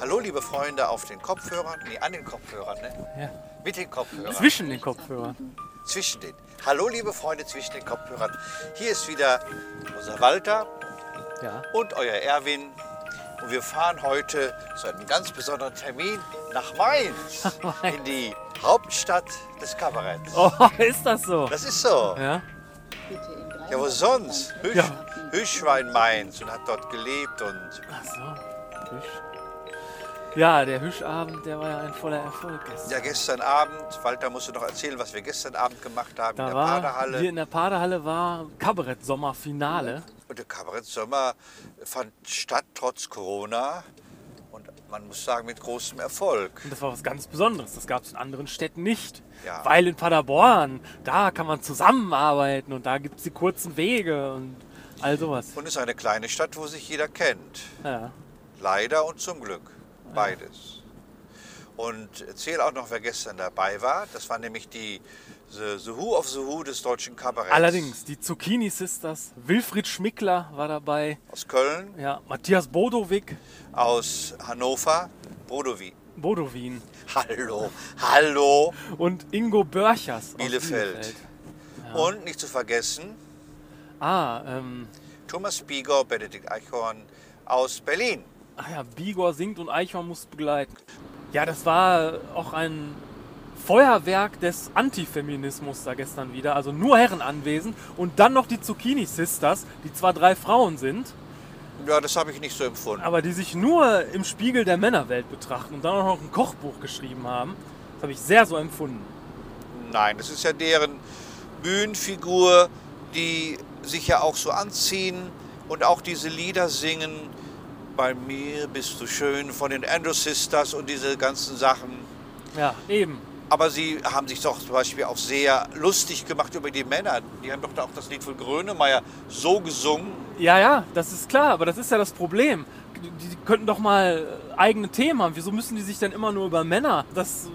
Hallo, liebe Freunde auf den Kopfhörern, nee, an den Kopfhörern, ne? Ja. Mit den Kopfhörern. Zwischen den Kopfhörern. Zwischen den. Hallo, liebe Freunde zwischen den Kopfhörern. Hier ist wieder unser Walter Ja. und euer Erwin. Und wir fahren heute zu einem ganz besonderen Termin nach Mainz, in die Hauptstadt des Kabaretts. Oh, ist das so? Das ist so. Ja. Ja, wo sonst? Hüsch, Ja. Hüsch war in Mainz und hat dort gelebt und Ach so. Hüsch. Ja, der Hüschabend, der war ja ein voller Erfolg gestern. ja, gestern Abend, Walter musste noch erzählen, was wir gestern Abend gemacht haben da in der war, Paderhalle. hier in der Paderhalle war Kabarett-Sommerfinale. Und der Kabarett-Sommer fand statt trotz Corona und man muss sagen mit großem Erfolg. Und das war was ganz Besonderes. Das gab es in anderen Städten nicht. Ja. Weil in Paderborn, da kann man zusammenarbeiten und da gibt es die kurzen Wege und all sowas. Und es ist eine kleine Stadt, wo sich jeder kennt. Ja. Leider und zum Glück. Beides. Und erzähl auch noch, wer gestern dabei war. Das war nämlich die The, the Who of the Who des deutschen Kabaretts. Allerdings, die Zucchini Sisters, Wilfried Schmickler war dabei, Aus Köln, ja, Matthias Bodowig, aus Hannover, Bodowi. Bodowin Hallo, hallo. und Ingo Börchers aus Bielefeld. Und nicht zu vergessen, Ah, ähm, Thomas Bieger, Benedikt Eichhorn aus Berlin. Ach ja, Bigor singt und Eichhorn muss begleiten. Ja, das war auch ein Feuerwerk des Antifeminismus da gestern wieder. Also nur Herren anwesend und dann noch die Zucchini Sisters, die zwar drei Frauen sind, Ja, das habe ich nicht so empfunden. aber die sich nur im Spiegel der Männerwelt betrachten und dann auch noch ein Kochbuch geschrieben haben. Das habe ich sehr so empfunden. Nein, das ist ja deren Bühnenfigur, die sich ja auch so anziehen und auch diese Lieder singen. Bei mir bist du schön von den Andrew Sisters und diese ganzen Sachen. Ja, eben. Aber sie haben sich doch zum Beispiel auch sehr lustig gemacht über die Männer. Die haben doch auch das Lied von Grönemeyer so gesungen. Ja, ja, das ist klar, aber das ist ja das Problem. Die, die könnten doch mal eigene Themen haben. Wieso müssen die sich dann immer nur über Männer? Das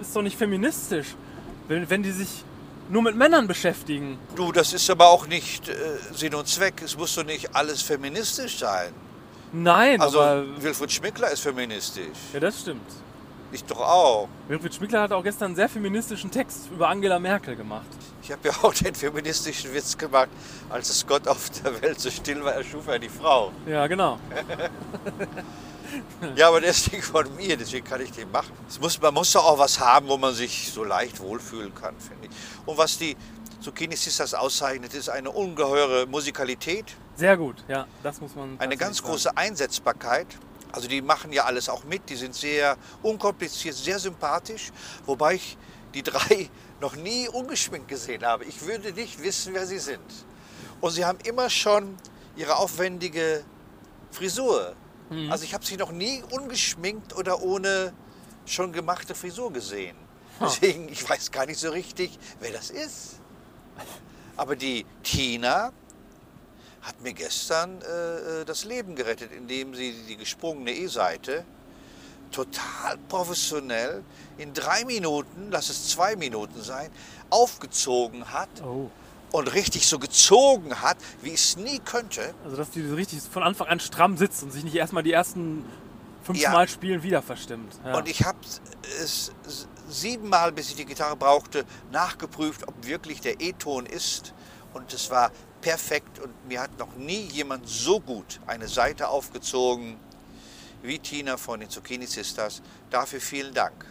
ist doch nicht feministisch. Wenn, wenn die sich nur mit Männern beschäftigen. Du, das ist aber auch nicht äh, Sinn und Zweck. Es muss doch nicht alles feministisch sein. Nein, Also aber. Wilfried Schmickler ist feministisch. Ja, das stimmt. Ich doch auch. Wilfried Schmickler hat auch gestern einen sehr feministischen Text über Angela Merkel gemacht. Ich habe ja auch den feministischen Witz gemacht, als es Gott auf der Welt so still war, erschuf er die Frau. Ja, genau. Ja, aber der ist nicht von mir, deswegen kann ich den machen. Muss, man muss doch auch was haben, wo man sich so leicht wohlfühlen kann, finde ich. Und was die Zucchini Sisters auszeichnet, ist eine ungeheure Musikalität, Sehr gut, ja, das muss man. eine ganz sagen. große Einsetzbarkeit. Also die machen ja alles auch mit, die sind sehr unkompliziert, sehr sympathisch, wobei ich die drei noch nie ungeschminkt gesehen habe. Ich würde nicht wissen, wer sie sind. Und sie haben immer schon ihre aufwendige Frisur. Also ich habe sie noch nie ungeschminkt oder ohne schon gemachte Frisur gesehen. Deswegen, ich weiß gar nicht so richtig, wer das ist. Aber die Tina hat mir gestern äh, äh, das Leben gerettet, indem sie die gesprungene E-Seite total professionell in drei Minuten, lass es zwei Minuten sein, aufgezogen hat Oh. und richtig so gezogen hat, wie ich es nie könnte. Also, dass die so richtig von Anfang an stramm sitzt und sich nicht erstmal die ersten fünf Ja. Mal spielen wieder verstimmt. Ja. Und ich habe es siebenmal, bis ich die Gitarre brauchte, nachgeprüft, ob wirklich der E-Ton ist. Und es war perfekt und mir hat noch nie jemand so gut eine Seite aufgezogen wie Tina von den Zucchini Sisters. Dafür vielen Dank.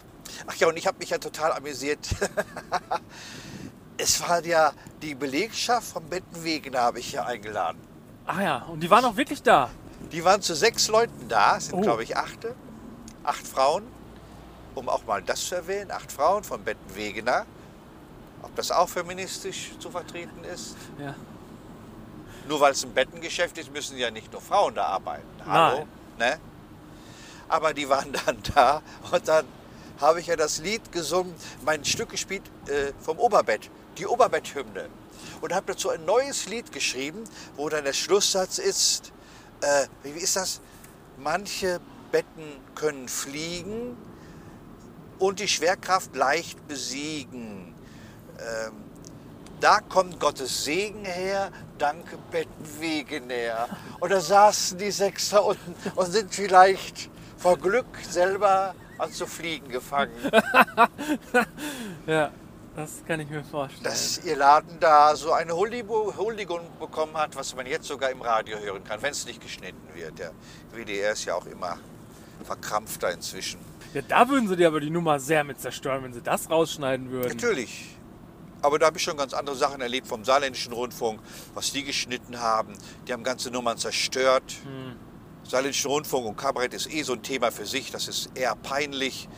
Ach ja, und ich habe mich ja total amüsiert. es war ja die Belegschaft vom Bettenwegen, habe ich ja eingeladen. ah ja, und die waren auch wirklich da. Die waren zu sechs Leuten da, sind Oh. glaube ich achte, acht Frauen, um auch mal das zu erwähnen, acht Frauen von Betten Wegener. Ob das auch feministisch zu vertreten ist? Ja. Nur weil es ein Bettengeschäft ist, müssen ja nicht nur Frauen da arbeiten. Hallo? Ne? Aber die waren dann da und dann habe ich ja das Lied gesungen, mein Stück gespielt äh, vom Oberbett, die Oberbetthymne. Und habe dazu ein neues Lied geschrieben, wo dann der Schlusssatz ist, äh, wie ist das? Manche Betten können fliegen und die Schwerkraft leicht besiegen. Ähm, da kommt Gottes Segen her, danke Bettenwege näher. Und da saßen die sechs da unten und sind vielleicht vor Glück selber als zu fliegen gefangen. Ja, das kann ich mir vorstellen. dass ihr Laden da so eine Huldigung bekommen hat, was man jetzt sogar im Radio hören kann, wenn es nicht geschnitten wird. Der WDR ist ja auch immer verkrampfter inzwischen. Ja, da würden sie dir aber die Nummer sehr mit zerstören, wenn sie das rausschneiden würden. Natürlich. Aber da habe ich schon ganz andere Sachen erlebt vom Saarländischen Rundfunk, was die geschnitten haben. Die haben ganze Nummern zerstört. Saarländischen Rundfunk und Kabarett ist eh so ein Thema für sich. Das ist eher peinlich.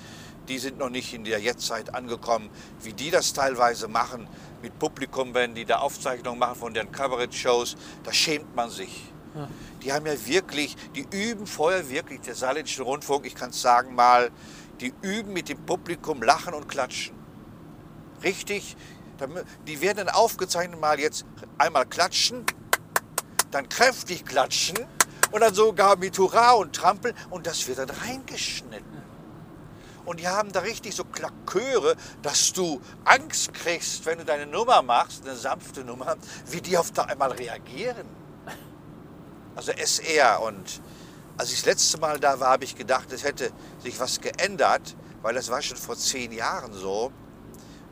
Die sind noch nicht in der Jetztzeit angekommen, wie die das teilweise machen mit Publikum, wenn die da Aufzeichnungen machen von deren Kabarett-Shows. Da schämt man sich. Die haben ja wirklich, die üben vorher wirklich, der Saarländische Rundfunk, ich kann es sagen mal, die üben mit dem Publikum Lachen und Klatschen. Richtig, die werden dann aufgezeichnet mal jetzt einmal klatschen, dann kräftig klatschen und dann sogar mit Hurra und Trampeln und das wird dann reingeschnitten. Und die haben da richtig so Klaköre, dass du Angst kriegst, wenn du deine Nummer machst, eine sanfte Nummer, wie die auf da einmal reagieren. Also SR. Und als ich das letzte Mal da war, habe ich gedacht, es hätte sich was geändert, weil das war schon vor zehn Jahren so.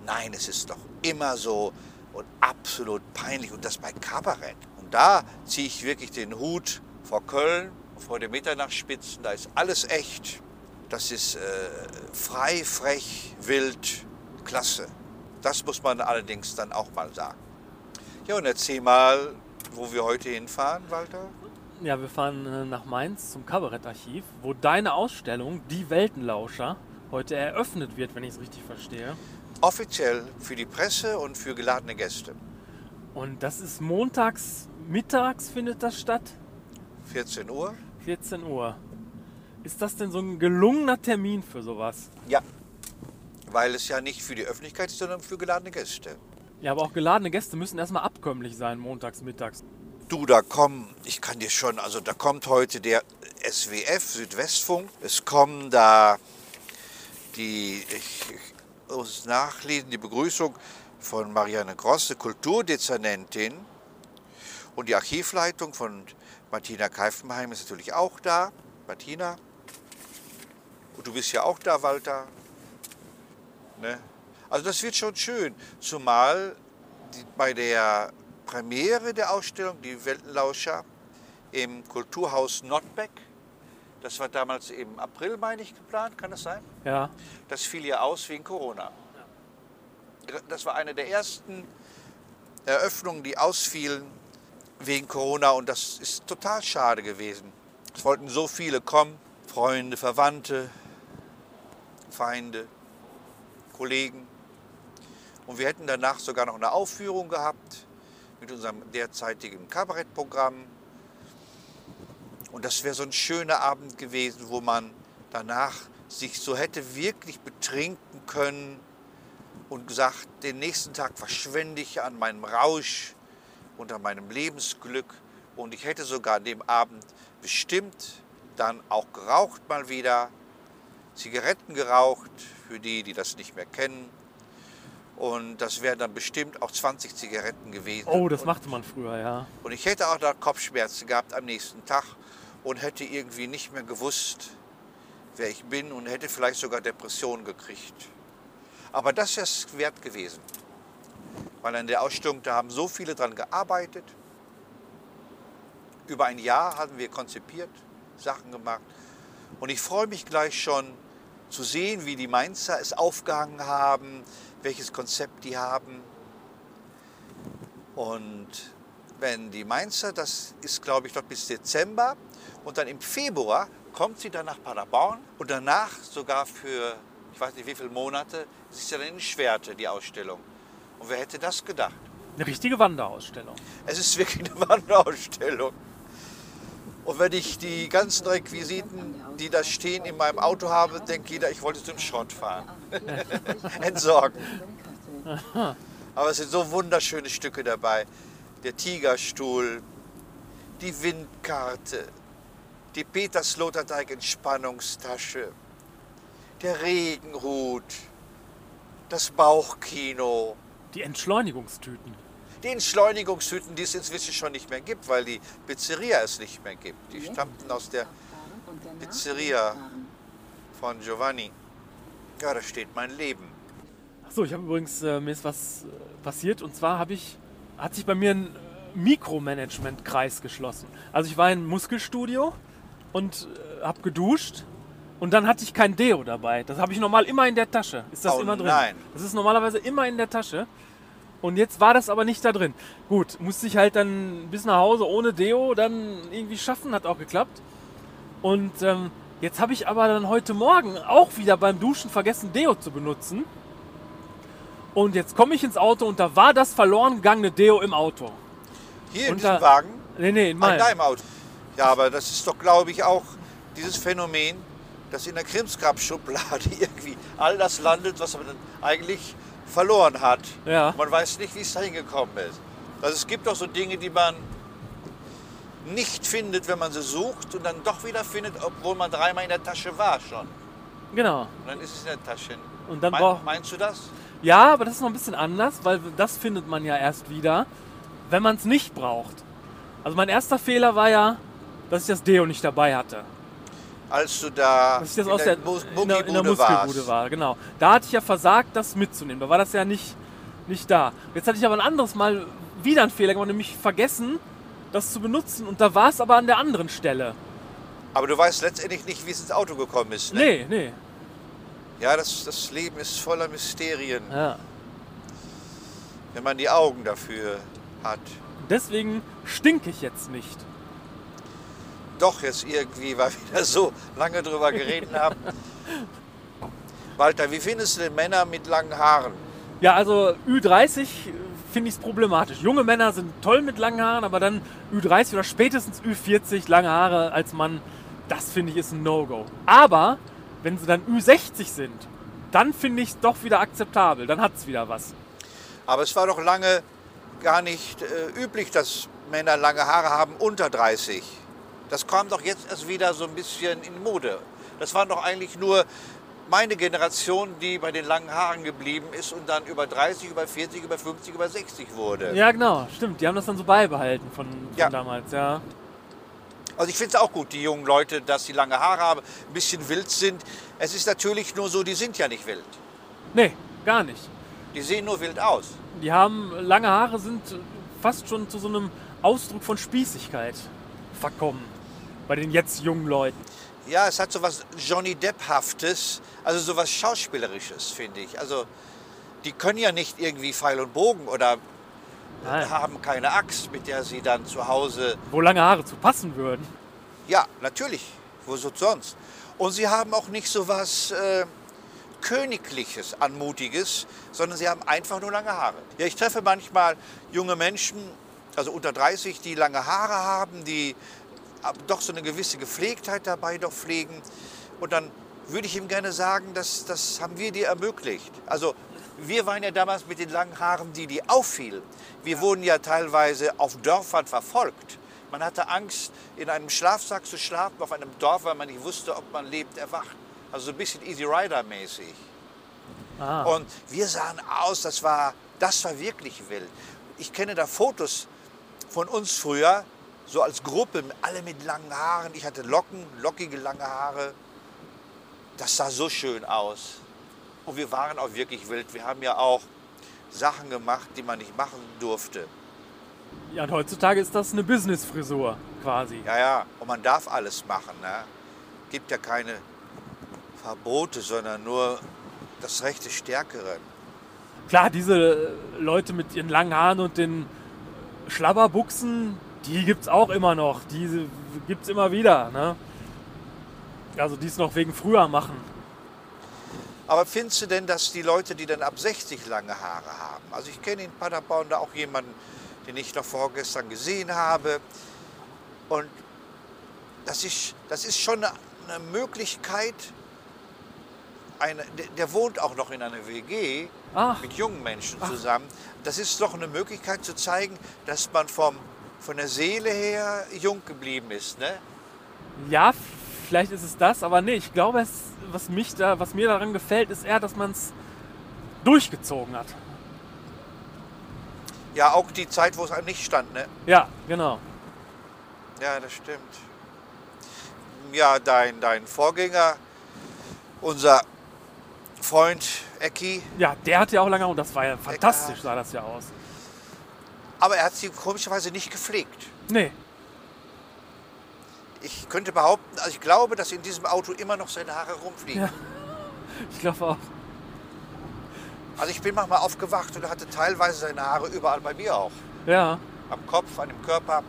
Nein, es ist doch immer so und absolut peinlich und das bei Kabarett. Und da ziehe ich wirklich den Hut vor Köln, vor den Mitternachtsspitzen, da ist alles echt. Das ist äh, frei, frech, wild, klasse. Das muss man allerdings dann auch mal sagen. Ja, und erzähl mal, wo wir heute hinfahren, Walter. Ja, wir fahren äh, nach Mainz zum Kabarettarchiv, wo deine Ausstellung, Die Weltenlauscher, heute eröffnet wird, wenn ich es richtig verstehe. Offiziell für die Presse und für geladene Gäste. Und das ist montags, mittags findet das statt, 14 Uhr. 14 Uhr. Ist das denn so ein gelungener Termin für sowas? Ja. Weil es ja nicht für die Öffentlichkeit ist, sondern für geladene Gäste. Ja, aber auch geladene Gäste müssen erstmal abkömmlich sein, montags, mittags. Du, da kommen, ich kann dir schon, also da kommt heute der SWF, Südwestfunk. Es kommen da die, ich, muss nachlesen, die Begrüßung von Marianne Grosse, Kulturdezernentin. Und die Archivleitung von Martina Keifenheim ist natürlich auch da. Martina. Und du bist ja auch da, Walter. Ne? Also das wird schon schön. Zumal die, bei der Premiere der Ausstellung, die Weltenlauscher, im Kulturhaus Nordbeck, das war damals im April, meine ich, geplant, kann das sein? Ja, Das fiel ja aus wegen Corona. Das war eine der ersten Eröffnungen, die ausfielen wegen Corona und das ist total schade gewesen. Es wollten so viele kommen, Freunde, Verwandte, Feinde, Kollegen. Und wir hätten danach sogar noch eine Aufführung gehabt mit unserem derzeitigen Kabarettprogramm. Und das wäre so ein schöner Abend gewesen, wo man danach sich so hätte wirklich betrinken können und gesagt, den nächsten Tag verschwende ich an meinem Rausch und an meinem Lebensglück. Und ich hätte sogar an dem Abend bestimmt dann auch geraucht mal wieder, Zigaretten geraucht, für die, die das nicht mehr kennen. Und das wären dann bestimmt auch 20 Zigaretten gewesen. oh, das und, machte man früher, ja. und ich hätte auch da Kopfschmerzen gehabt am nächsten Tag und hätte irgendwie nicht mehr gewusst, wer ich bin und hätte vielleicht sogar Depressionen gekriegt. Aber das ist es wert gewesen. Weil an der Ausstellung, da haben so viele dran gearbeitet. Über ein Jahr haben wir konzipiert, Sachen gemacht. Und ich freue mich gleich schon zu sehen, wie die Mainzer es aufgehangen haben, welches Konzept die haben. Und wenn die Mainzer, das ist glaube ich noch bis Dezember, und dann im Februar kommt sie dann nach Paderborn und danach sogar für, ich weiß nicht wie viele Monate, ist ja dann in Schwerte, die Ausstellung. Und wer hätte das gedacht? Eine richtige Wanderausstellung. Es ist wirklich eine Wanderausstellung. Und wenn ich die ganzen Requisiten, die da stehen, in meinem Auto habe, denkt jeder, ich wollte zum Schrott fahren. Entsorgen. Aber es sind so wunderschöne Stücke dabei. Der Tigerstuhl, die Windkarte, die Peter Sloterdijk Entspannungstasche, der Regenhut, das Bauchkino, Die Entschleunigungstüten. die Entschleunigungshütten, die es inzwischen schon nicht mehr gibt, weil die Pizzeria es nicht mehr gibt. Die stammten aus der Pizzeria von Giovanni. Ja, da steht mein Leben. Achso, ich habe übrigens, äh, mir ist was äh, passiert und zwar habe ich, hat sich bei mir ein äh, Mikromanagement-Kreis geschlossen. Also ich war im Muskelstudio und äh, habe geduscht und dann hatte ich kein Deo dabei. Das habe ich normal immer in der Tasche. Ist das Oh immer drin? nein. Das ist normalerweise immer in der Tasche. Und jetzt war das aber nicht da drin. Gut, musste ich halt dann bis nach Hause ohne Deo dann irgendwie schaffen, hat auch geklappt. Und ähm, jetzt habe ich aber dann heute Morgen auch wieder beim Duschen vergessen, Deo zu benutzen. Und jetzt komme ich ins Auto und da war das verloren gegangene Deo im Auto. Hier in Und diesem da- Wagen, Nee, nee, in in meinem. deinem Auto. Ja, aber das ist doch, glaube ich, auch dieses Phänomen, dass in der Krimskrab-Schublade irgendwie all das landet, was man dann eigentlich verloren hat. Ja. Man weiß nicht, wie es da hingekommen ist. Also es gibt doch so Dinge, die man nicht findet, wenn man sie sucht und dann doch wieder findet, obwohl man dreimal in der Tasche war schon. Genau. Und dann ist es in der Tasche. Und dann Mein, meinst du das? Ja, aber das ist noch ein bisschen anders, weil das findet man ja erst wieder, wenn man es nicht braucht. Also mein erster Fehler war ja, dass ich das Deo nicht dabei hatte. Als du da Dass ich das in aus der, Mus- in der, in der Muskelbude warst. war, genau. Da hatte ich ja versagt, das mitzunehmen. Da war das ja nicht, nicht da. Jetzt hatte ich aber ein anderes Mal wieder einen Fehler gemacht, nämlich vergessen, das zu benutzen. Und da war es aber an der anderen Stelle. Aber du weißt letztendlich nicht, wie es ins Auto gekommen ist. Ne? Nee, nee. Ja, das, das Leben ist voller Mysterien, Ja. wenn man die Augen dafür hat. Deswegen stinke ich jetzt nicht. Doch jetzt irgendwie, weil wir da so lange drüber geredet haben. Walter, wie findest du denn Männer mit langen Haaren? Ja, also Ü30 finde ich es problematisch. Junge Männer sind toll mit langen Haaren, aber dann Ü30 oder spätestens Ü40 lange Haare als Mann, das finde ich ist ein No-Go. Aber wenn sie dann Ü60 sind, dann finde ich es doch wieder akzeptabel. Dann hat es wieder was. Aber es war doch lange gar nicht äh, üblich, dass Männer lange Haare haben unter 30. Das kam doch jetzt erst wieder so ein bisschen in Mode. Das waren doch eigentlich nur meine Generation, die bei den langen Haaren geblieben ist und dann über 30, über 40, über 50, über 60 wurde. Ja, genau, stimmt. Die haben das dann so beibehalten von, von Ja. damals, ja. Also ich finde es auch gut, die jungen Leute, dass sie lange Haare haben, ein bisschen wild sind. Es ist natürlich nur so, die sind ja nicht wild. Nee, gar nicht. Die sehen nur wild aus. Die haben lange Haare, sind fast schon zu so einem Ausdruck von Spießigkeit verkommen. Bei den jetzt jungen Leuten. Ja, es hat so was Johnny Depp-haftes, also so was Schauspielerisches, finde ich. Also die können ja nicht irgendwie Pfeil und Bogen oder Nein. haben keine Axt, mit der sie dann zu Hause... Wo lange Haare zu passen würden. Ja, natürlich, wo so sonst. Und sie haben auch nicht so was äh, Königliches, Anmutiges, sondern sie haben einfach nur lange Haare. Ja, ich treffe manchmal junge Menschen, also unter 30, die lange Haare haben, die doch so eine gewisse Gepflegtheit dabei doch pflegen. Und dann würde ich ihm gerne sagen, das, das haben wir dir ermöglicht. Also wir waren ja damals mit den langen Haaren die, die auffielen. Wir wurden ja teilweise auf Dörfern verfolgt. Man hatte Angst, in einem Schlafsack zu schlafen auf einem Dorf, weil man nicht wusste, ob man lebt, erwacht. Also so ein bisschen Easy Rider mäßig. Ah. Und wir sahen aus, das war, das war wirklich wild. Ich kenne da Fotos von uns früher, so als Gruppe, alle mit langen Haaren. Ich hatte Locken, lockige lange Haare. Das sah so schön aus. Und wir waren auch wirklich wild. Wir haben ja auch Sachen gemacht, die man nicht machen durfte. Ja, und heutzutage ist das eine Business-Frisur quasi. Ja, ja, und man darf alles machen. Ne? Gibt ja keine Verbote, sondern nur das Recht des Stärkeren. Klar, diese Leute mit ihren langen Haaren und den Schlabberbuchsen, die gibt's auch immer noch. Die gibt's immer wieder. Ne? Also die es noch wegen früher machen. Aber findest du denn, dass die Leute, die dann ab 60 lange Haare haben, also ich kenne in Paderborn da auch jemanden, den ich noch vorgestern gesehen habe, und das ist, das ist schon eine, Möglichkeit, eine, der, wohnt auch noch in einer WG Ach, mit jungen Menschen zusammen. Das ist doch eine Möglichkeit zu zeigen, dass man vom, von der Seele her jung geblieben ist. Ne? ja, vielleicht ist es das, aber nee, ich glaube, es, was, mich da, was mir daran gefällt, ist eher, dass man es durchgezogen hat. Ja, auch die Zeit, wo es einem nicht stand. Ne? Ja, genau. Ja, das stimmt. Ja, dein, dein Vorgänger Unser Freund Ecki, Ja, der hat ja auch lange und das war ja fantastisch, sah das ja aus. Aber er hat sie komischerweise nicht gepflegt. Nee, Ich könnte behaupten, also ich glaube, dass in diesem Auto immer noch seine Haare rumfliegen. Ja. ich glaube auch. Also ich bin manchmal aufgewacht und er hatte teilweise seine Haare überall bei mir auch. Ja, Am Kopf, an dem Körper,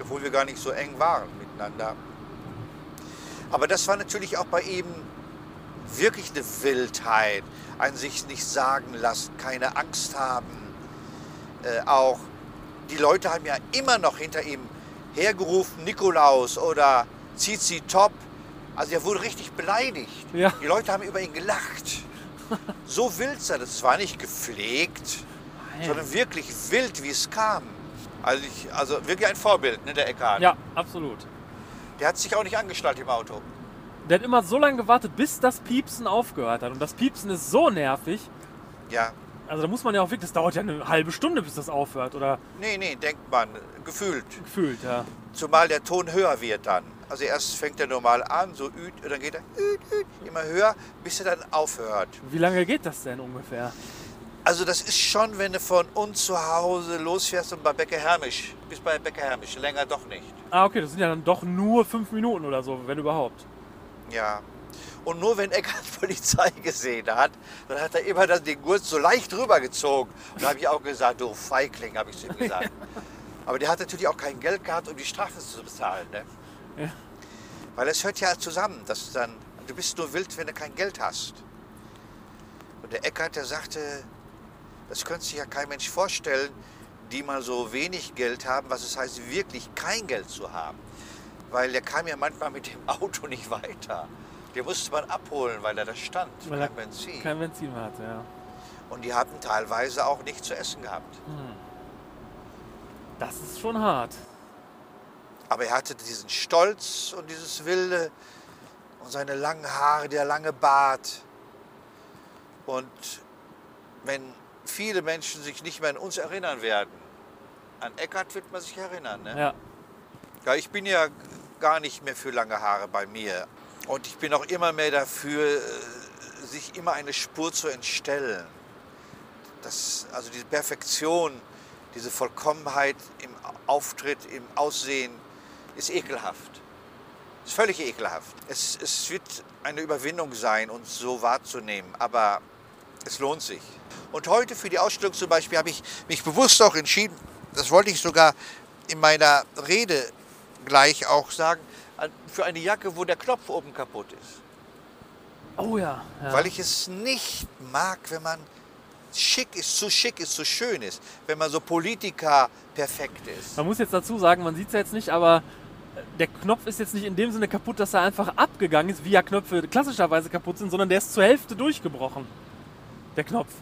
obwohl wir gar nicht so eng waren miteinander. Aber das war natürlich auch bei ihm wirklich eine Wildheit. Ein sich nicht sagen lassen, keine Angst haben. Äh, auch die Leute haben ja immer noch hinter ihm hergerufen, Nikolaus oder Zizi Top. Also er wurde richtig beleidigt. Ja. Die Leute haben über ihn gelacht. So wild sah das. Es war nicht gepflegt, sondern wirklich wild, wie es kam. Also, ich, also wirklich ein Vorbild, ne, der Eckhard. ja, absolut. Der hat sich auch nicht angeschnallt im Auto. Der hat immer so lange gewartet, bis das Piepsen aufgehört hat. Und das Piepsen ist so nervig. Ja. Also da muss man ja auch wirklich, das dauert ja eine halbe Stunde, bis das aufhört. Oder Nee, nee, denkt man, gefühlt. gefühlt, ja. Zumal der Ton höher wird dann. Also erst fängt er normal an, so üt, und dann geht er üt, üt, immer höher, bis er dann aufhört. Wie lange geht das denn ungefähr? Also das ist schon, wenn du von uns zu Hause losfährst und bei Bäcker Hermisch, bis bei Bäcker Hermisch, länger doch nicht. Ah, okay, das sind ja dann doch nur fünf Minuten oder so, wenn überhaupt. Ja. Und nur wenn Eckart Polizei gesehen hat, dann hat er immer den Gurt so leicht rübergezogen. Und da habe ich auch gesagt, du Feigling, habe ich zu ihm gesagt. Aber der hat natürlich auch kein Geld gehabt, um die Strafe zu bezahlen. Ne? Ja. Weil es hört ja zusammen, dass dann, du bist nur wild, wenn du kein Geld hast. Und der Eckart, der sagte, das könnte sich ja kein Mensch vorstellen, die mal so wenig Geld haben, was es heißt, wirklich kein Geld zu haben. Weil der kam ja manchmal mit dem Auto nicht weiter. Den musste man abholen, weil er da stand, Weil kein er Benzin. Kein Benzin mehr hatte, ja. Und die hatten teilweise auch nichts zu essen gehabt. Das ist schon hart. Aber er hatte diesen Stolz und dieses Wilde und seine langen Haare, der lange Bart. Und wenn viele Menschen sich nicht mehr an uns erinnern werden, an Eckart wird man sich erinnern. Ne? Ja. Ja, ich bin ja gar nicht mehr für lange Haare bei mir. Und ich bin auch immer mehr dafür, äh, sich immer eine Spur zu entstellen. Das, also diese Perfektion, diese Vollkommenheit im Auftritt, im Aussehen ist ekelhaft. Ist völlig ekelhaft. Es, es wird eine Überwindung sein, uns so wahrzunehmen, aber es lohnt sich. Und heute für die Ausstellung zum Beispiel habe ich mich bewusst auch entschieden, das wollte ich sogar in meiner Rede gleich auch sagen, für eine Jacke, wo der Knopf oben kaputt ist. Oh ja. ja. Weil ich es nicht mag, wenn man schick ist, zu schick ist, zu schön ist, wenn man so Politiker perfekt ist. Man muss jetzt dazu sagen, man sieht es ja jetzt nicht, aber äh, der Knopf ist jetzt nicht in dem Sinne kaputt, dass er einfach abgegangen ist, wie ja Knöpfe klassischerweise kaputt sind, sondern der ist zur Hälfte durchgebrochen. Der Knopf.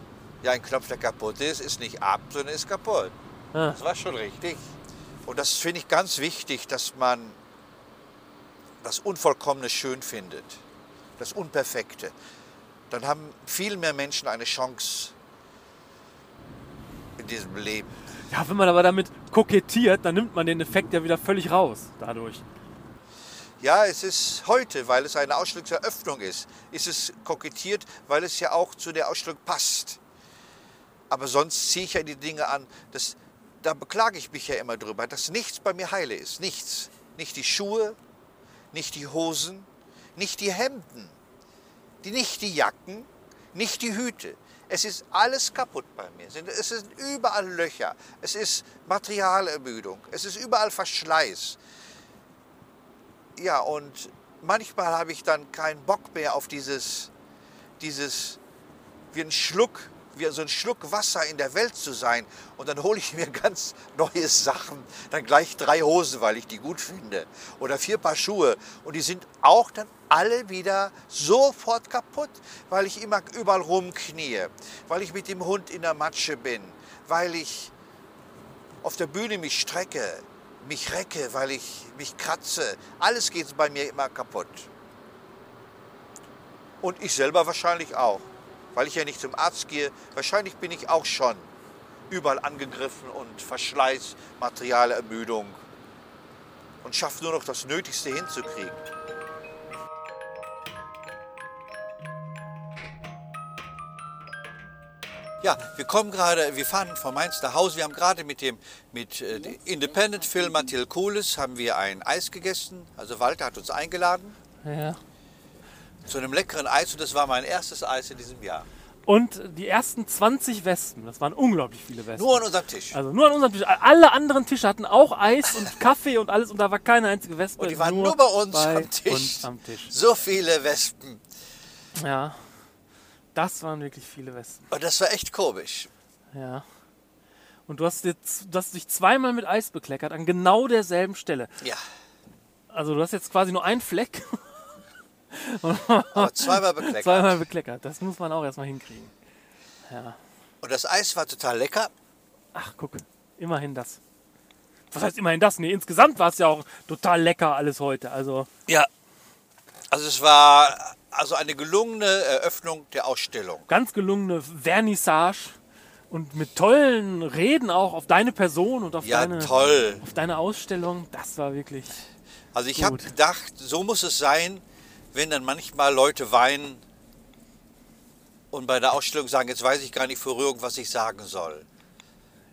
Ja, ein Knopf, der kaputt ist, ist nicht ab, sondern ist kaputt. Ah. Das war schon richtig. Und das finde ich ganz wichtig, dass man das Unvollkommene schön findet, das Unperfekte. Dann haben viel mehr Menschen eine Chance in diesem Leben. Ja, wenn man aber damit kokettiert, dann nimmt man den Effekt ja wieder völlig raus dadurch. Ja, es ist heute, weil es eine Ausstellungseröffnung ist, ist es kokettiert, weil es ja auch zu der Ausstellung passt. Aber sonst ziehe ich ja die Dinge an. Das, da beklage ich mich ja immer drüber, dass nichts bei mir heile ist. Nichts. Nicht die Schuhe, nicht die Hosen, nicht die Hemden, die, nicht die Jacken, nicht die Hüte. Es ist alles kaputt bei mir. Es sind überall Löcher. Es ist Materialermüdung. Es ist überall Verschleiß. Ja, und manchmal habe ich dann keinen Bock mehr auf dieses, dieses wie ein Schluck, wie so ein Schluck Wasser in der Welt zu sein. Und dann hole ich mir ganz neue Sachen, dann gleich drei Hosen, weil ich die gut finde. Oder vier Paar Schuhe. Und die sind auch dann alle wieder sofort kaputt, weil ich immer überall rumknie, weil ich mit dem Hund in der Matsche bin, weil ich auf der Bühne mich strecke, mich recke, weil ich mich kratze. Alles geht bei mir immer kaputt. Und ich selber wahrscheinlich auch, weil ich ja nicht zum Arzt gehe. Wahrscheinlich bin ich auch schon überall angegriffen und Verschleiß, materiale Ermüdung und schaffe nur noch das Nötigste hinzukriegen. Ja, wir kommen gerade, wir fahren von Mainz nach Hause. Wir haben gerade mit dem mit äh, Independent Film Mathilde Kohles haben wir ein Eis gegessen. Also Walter hat uns eingeladen. Ja zu einem leckeren Eis und das war mein erstes Eis in diesem Jahr. Und die ersten 20 Wespen, das waren unglaublich viele Wespen. Nur an unserem Tisch. also nur an unserem Tisch. Alle anderen Tische hatten auch Eis und Kaffee und alles und da war keine einzige Wespe. Und die waren nur bei uns bei am Tisch. Uns am Tisch. So viele Wespen. Ja. Das waren wirklich viele Wespen. Und das war echt komisch. Ja. Und du hast, jetzt, du hast dich zweimal mit Eis bekleckert an genau derselben Stelle. Ja, Also du hast jetzt quasi nur einen Fleck, aber zweimal bekleckert. zweimal bekleckert. Das muss man auch erstmal hinkriegen. Ja. Und das Eis war total lecker. Ach, guck, immerhin das. Was heißt immerhin das? Nee, insgesamt war es ja auch total lecker alles heute. Also, Ja. Also es war also eine gelungene Eröffnung der Ausstellung. ganz gelungene Vernissage und mit tollen Reden auch auf deine Person und auf, Ja, deine, toll. auf deine Ausstellung. Das war wirklich. Also ich habe gedacht, so muss es sein, wenn dann manchmal Leute weinen und bei der Ausstellung sagen, jetzt weiß ich gar nicht vor Rührung, was ich sagen soll.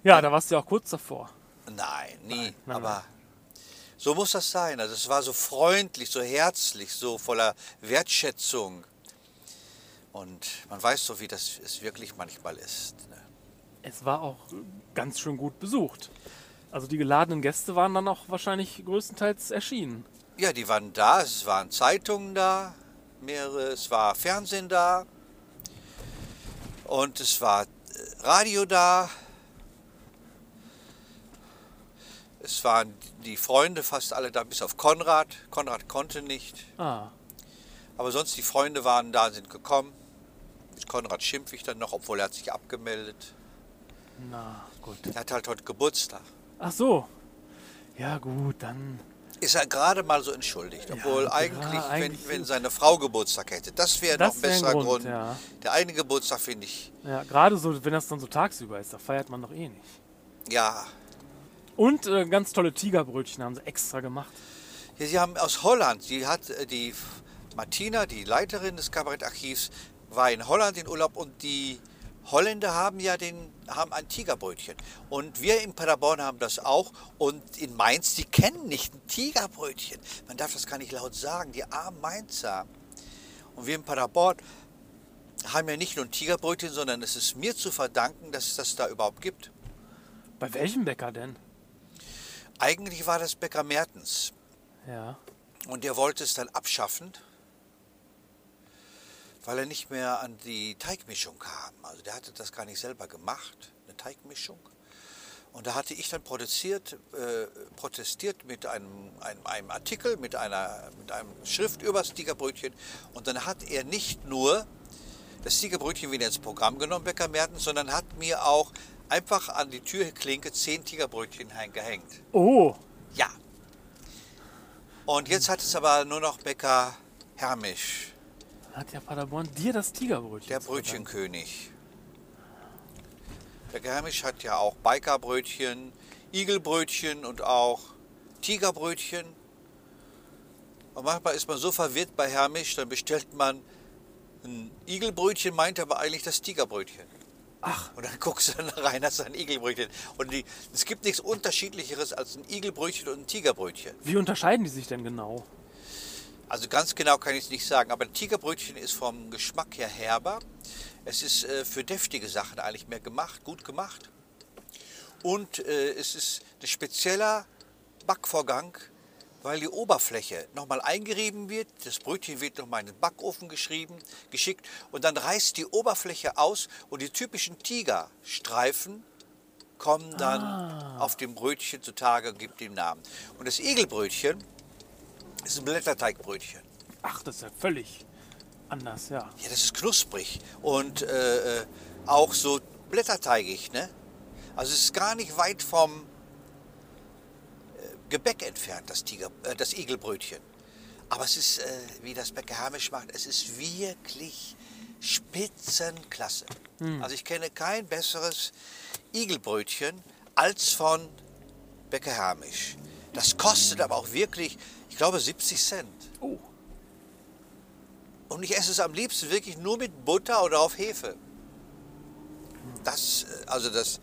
Ja, da warst du ja auch kurz davor. Nein, nie. nein, Aber nein. so muss das sein. Also es war so freundlich, so herzlich, so voller Wertschätzung. Und man weiß so, wie das es wirklich manchmal ist. Ne? Es war auch ganz schön gut besucht. Also die geladenen Gäste waren dann auch wahrscheinlich größtenteils erschienen. Ja, die waren da, es waren Zeitungen da, mehrere, es war Fernsehen da und es war äh, Radio da. Es waren die Freunde fast alle da, bis auf Konrad. Konrad konnte nicht, Ah, aber sonst die Freunde waren da, sind gekommen. Mit Konrad schimpfe ich dann noch, obwohl er hat sich abgemeldet. na gut. Er hat halt heute Geburtstag. Ach so. Ja gut, dann. Ist er gerade mal so entschuldigt, obwohl ja, eigentlich, eigentlich wenn, wenn seine Frau Geburtstag hätte, das wäre noch ein besserer Grund, Grund. ja. Der eigene Geburtstag finde ich, Ja, gerade so, wenn das dann so tagsüber ist, da feiert man doch eh nicht. ja. Und äh, ganz tolle Tigerbrötchen haben sie extra gemacht. ja. Sie haben aus Holland, die hat äh, die Martina, die Leiterin des Kabarettarchivs, war in Holland in Urlaub und die Holländer haben ja den, haben ein Tigerbrötchen. Und wir in Paderborn haben das auch. Und in Mainz, die kennen nicht ein Tigerbrötchen. Man darf das gar nicht laut sagen, die armen Mainzer. Und wir in Paderborn haben ja nicht nur ein Tigerbrötchen, sondern es ist mir zu verdanken, dass es das da überhaupt gibt. Bei welchem Bäcker denn? Eigentlich war das Bäcker Mertens. Ja. Und der wollte es dann abschaffen, weil er nicht mehr an die Teigmischung kam. Also der hatte das gar nicht selber gemacht, eine Teigmischung. Und da hatte ich dann protestiert, äh, protestiert mit einem, einem, einem Artikel, mit einer, mit einem Schrift über das Tigerbrötchen. Und dann hat er nicht nur das Tigerbrötchen wieder ins Programm genommen, Bäcker Mertens, sondern hat mir auch einfach an die Türklinke zehn Tigerbrötchen gehängt. Oh, Ja. Und jetzt hat es aber nur noch Bäcker Hermisch, hat ja Paderborn dir das Tigerbrötchen. der. Brötchenkönig. Bäcker Hermisch hat ja auch Bikerbrötchen, Igelbrötchen und auch Tigerbrötchen. Und manchmal ist man so verwirrt bei Hermisch, dann bestellt man ein Igelbrötchen, meint aber eigentlich das Tigerbrötchen. Ach, Und dann guckst du dann rein, das ist ein Igelbrötchen. Und die, es gibt nichts Unterschiedlicheres als ein Igelbrötchen und ein Tigerbrötchen. wie unterscheiden die sich denn genau? Also ganz genau kann ich es nicht sagen, aber ein Tigerbrötchen ist vom Geschmack her herber. Es ist äh, für deftige Sachen eigentlich mehr gemacht, gut gemacht. Und äh, es ist ein spezieller Backvorgang, weil die Oberfläche nochmal eingerieben wird. Das Brötchen wird nochmal in den Backofen geschrieben, geschickt und dann reißt die Oberfläche aus und die typischen Tigerstreifen kommen dann auf dem Brötchen zutage und gibt dem Namen. Und das Igelbrötchen ist ein Blätterteigbrötchen. Ach, das ist ja völlig anders, ja. Ja, das ist knusprig und äh, äh, auch so blätterteigig, ne? Also es ist gar nicht weit vom äh, Gebäck entfernt, das, Tiger, äh, das Igelbrötchen. Aber es ist, äh, wie das Bäcker Hermisch macht, es ist wirklich spitzenklasse. Also ich kenne kein besseres Igelbrötchen als von Bäcker Hermisch. Das kostet aber auch wirklich, ich glaube, 70 Cent. Oh, Und ich esse es am liebsten wirklich nur mit Butter oder auf Hefe. Das, äh, also das,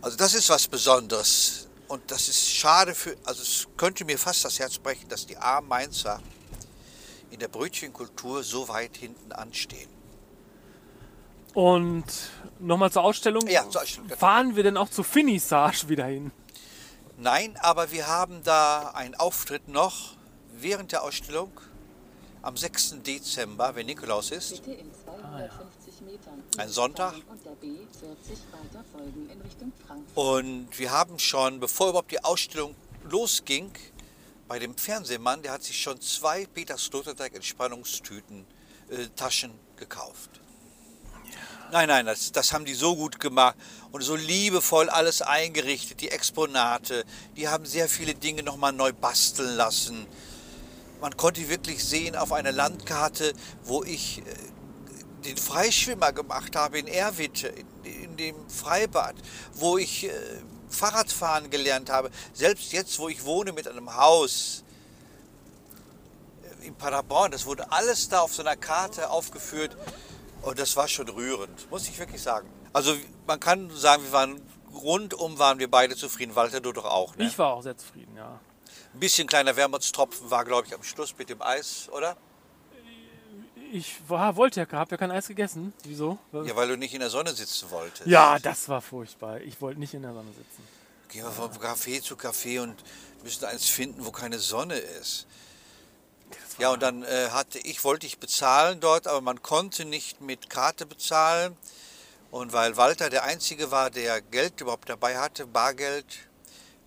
also das ist was Besonderes. Und das ist schade für, also es könnte mir fast das Herz brechen, dass die armen Mainzer in der Brötchenkultur so weit hinten anstehen. Und nochmal zur Ausstellung. Ja, zur Ausstellung. Fahren wir denn auch zu Finissage wieder hin? Nein, aber wir haben da einen Auftritt noch während der Ausstellung am 6. Dezember, wenn Nikolaus ist. Bitte in 250 Metern Ein Sonntag. und der B40 weiter folgen in Richtung Frankfurt. Und wir haben schon, bevor überhaupt die Ausstellung losging, bei dem Fernsehmann, der hat sich schon zwei Peter Sloterdijk Entspannungstüten, äh, Taschen gekauft. Nein, nein, das, das haben die so gut gemacht und so liebevoll alles eingerichtet, die Exponate. Die haben sehr viele Dinge nochmal neu basteln lassen. Man konnte wirklich sehen auf einer Landkarte, wo ich äh, den Freischwimmer gemacht habe in Erwitte, in, in dem Freibad, wo ich äh, Fahrradfahren gelernt habe. Selbst jetzt, wo ich wohne mit einem Haus äh, in Paderborn, das wurde alles da auf so einer Karte aufgeführt. Und das war schon rührend, muss ich wirklich sagen. Also man kann sagen, wir waren rundum waren wir beide zufrieden. Walter, du doch auch. Ne? Ich war auch sehr zufrieden, ja. Ein bisschen kleiner Wermutstropfen war, glaube ich, am Schluss mit dem Eis, oder? Ich war, wollte ja, habe ja kein Eis gegessen. Wieso? Ja, weil du nicht in der Sonne sitzen wolltest. Ja, das war furchtbar. Ich wollte nicht in der Sonne sitzen. Gehen wir von Café zu Café und müssen eins finden, wo keine Sonne ist. Ja, und dann äh, hatte ich, wollte ich bezahlen dort, aber man konnte nicht mit Karte bezahlen. Und weil Walter der Einzige war, der Geld überhaupt dabei hatte, Bargeld,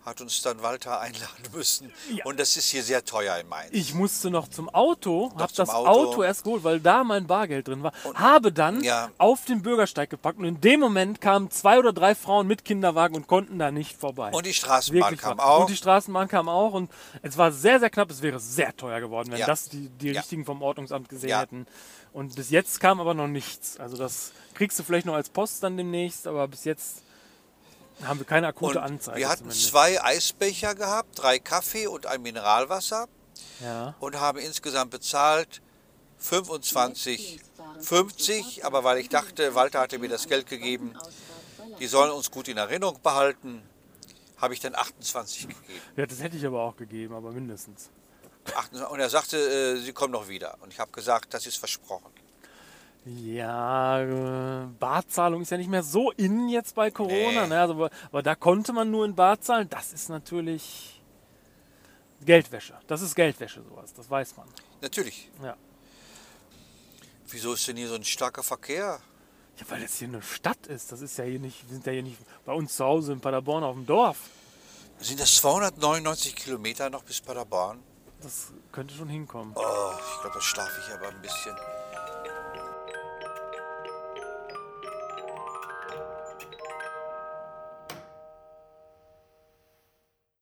hat uns dann Walter einladen müssen. Ja. Und das ist hier sehr teuer in Mainz. Ich musste noch zum Auto, habe das Auto. Auto. erst geholt, weil da mein Bargeld drin war. habe dann Ja. auf den Bürgersteig gepackt und in dem Moment kamen zwei oder drei Frauen mit Kinderwagen und konnten da nicht vorbei. Und die Straßenbahn Wirklich kam wahr. auch. Und die Straßenbahn kam auch und es war sehr, sehr knapp. Es wäre sehr teuer geworden, wenn Ja. das die, die. Richtigen vom Ordnungsamt gesehen hätten. Und bis jetzt kam aber noch nichts. Also das kriegst du vielleicht noch als Post dann demnächst, aber bis jetzt haben wir keine akute und Anzeige. wir hatten zumindest. zwei Eisbecher gehabt, drei Kaffee und ein Mineralwasser Ja. und haben insgesamt bezahlt 25, 50, aber weil ich dachte, Walter hatte mir das Geld gegeben, die sollen uns gut in Erinnerung behalten, habe ich dann 28 gegeben. ja, das hätte ich aber auch gegeben, aber mindestens. 28 Und er sagte, äh, sie kommen noch wieder. Und ich habe gesagt, das ist versprochen. Ja, äh, Barzahlung ist ja nicht mehr so in jetzt bei Corona. Nee. Ne? Also, aber, aber da konnte man nur in Bar zahlen. Das ist natürlich Geldwäsche. Das ist Geldwäsche, sowas. Das weiß man. Natürlich. Ja. Wieso ist denn hier so ein starker Verkehr? Ja, weil das hier eine Stadt ist. Das ist ja hier nicht, wir sind ja hier nicht bei uns zu Hause in Paderborn auf dem Dorf. Sind das 299 Kilometer noch bis Paderborn? Das könnte schon hinkommen. Oh, ich glaube, da schlafe ich aber ein bisschen.